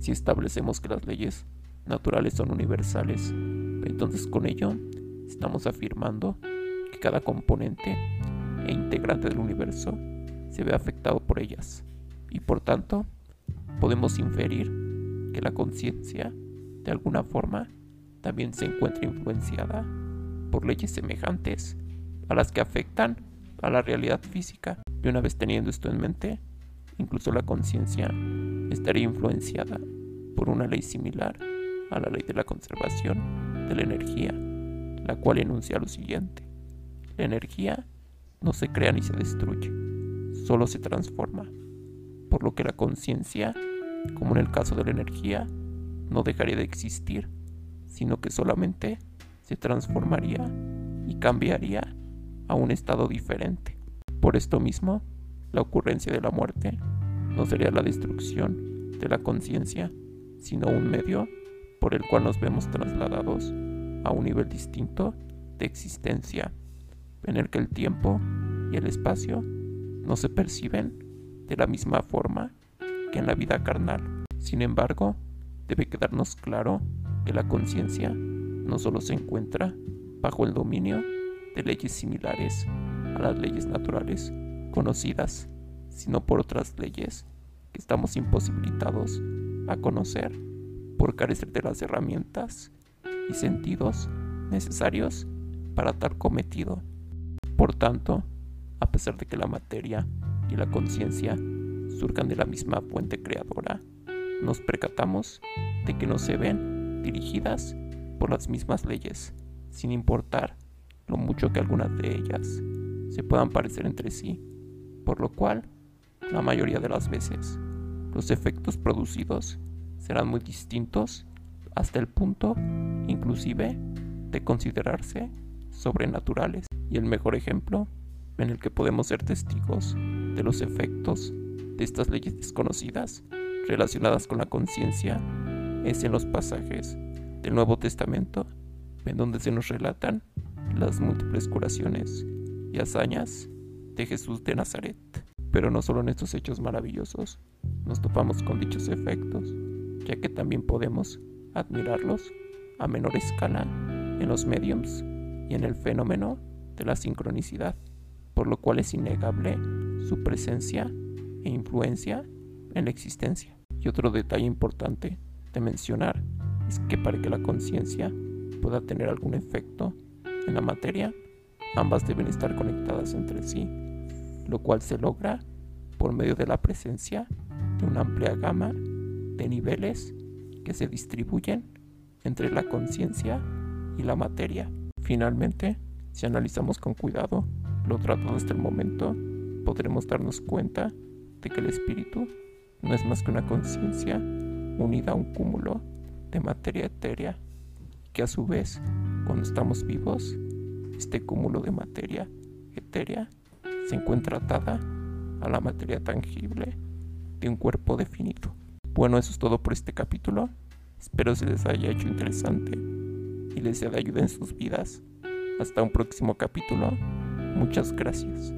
Si establecemos que las leyes naturales son universales, entonces con ello estamos afirmando que cada componente e integrante del universo se ve afectado por ellas y por tanto podemos inferir que la conciencia de alguna forma también se encuentra influenciada por leyes semejantes a las que afectan a la realidad física. Y una vez teniendo esto en mente, incluso la conciencia estaría influenciada por una ley similar a la ley de la conservación de la energía, la cual enuncia lo siguiente. La energía no se crea ni se destruye, solo se transforma, por lo que la conciencia, como en el caso de la energía, no dejaría de existir, sino que solamente se transformaría y cambiaría a un estado diferente. Por esto mismo, la ocurrencia de la muerte no sería la destrucción de la conciencia, sino un medio por el cual nos vemos trasladados a un nivel distinto de existencia, en el que el tiempo y el espacio no se perciben de la misma forma que en la vida carnal. Sin embargo, debe quedarnos claro que la conciencia no solo se encuentra bajo el dominio de leyes similares a las leyes naturales conocidas, sino por otras leyes que estamos imposibilitados a conocer por carecer de las herramientas y sentidos necesarios para tal cometido. Por tanto, a pesar de que la materia y la conciencia surjan de la misma fuente creadora, nos percatamos de que no se ven dirigidas por las mismas leyes, sin importar lo mucho que algunas de ellas se puedan parecer entre sí, por lo cual, la mayoría de las veces, los efectos producidos serán muy distintos hasta el punto, inclusive, de considerarse sobrenaturales. Y el mejor ejemplo en el que podemos ser testigos de los efectos de estas leyes desconocidas relacionadas con la conciencia es en los pasajes del Nuevo Testamento en donde se nos relatan las múltiples curaciones y hazañas de Jesús de Nazaret. Pero no solo en estos hechos maravillosos nos topamos con dichos efectos, ya que también podemos admirarlos a menor escala en los mediums y en el fenómeno de la sincronicidad, por lo cual es innegable su presencia e influencia en la existencia. Y otro detalle importante de mencionar es que para que la conciencia pueda tener algún efecto en la materia, ambas deben estar conectadas entre sí, lo cual se logra por medio de la presencia de una amplia gama de niveles que se distribuyen entre la conciencia y la materia. Finalmente, si analizamos con cuidado lo tratado hasta el momento, podremos darnos cuenta de que el espíritu no es más que una conciencia unida a un cúmulo de materia etérea, que a su vez, cuando estamos vivos, este cúmulo de materia etérea se encuentra atada a la materia tangible de un cuerpo definido. Bueno, eso es todo por este capítulo. Espero se les haya hecho interesante y les sea de ayuda en sus vidas. Hasta un próximo capítulo. Muchas gracias.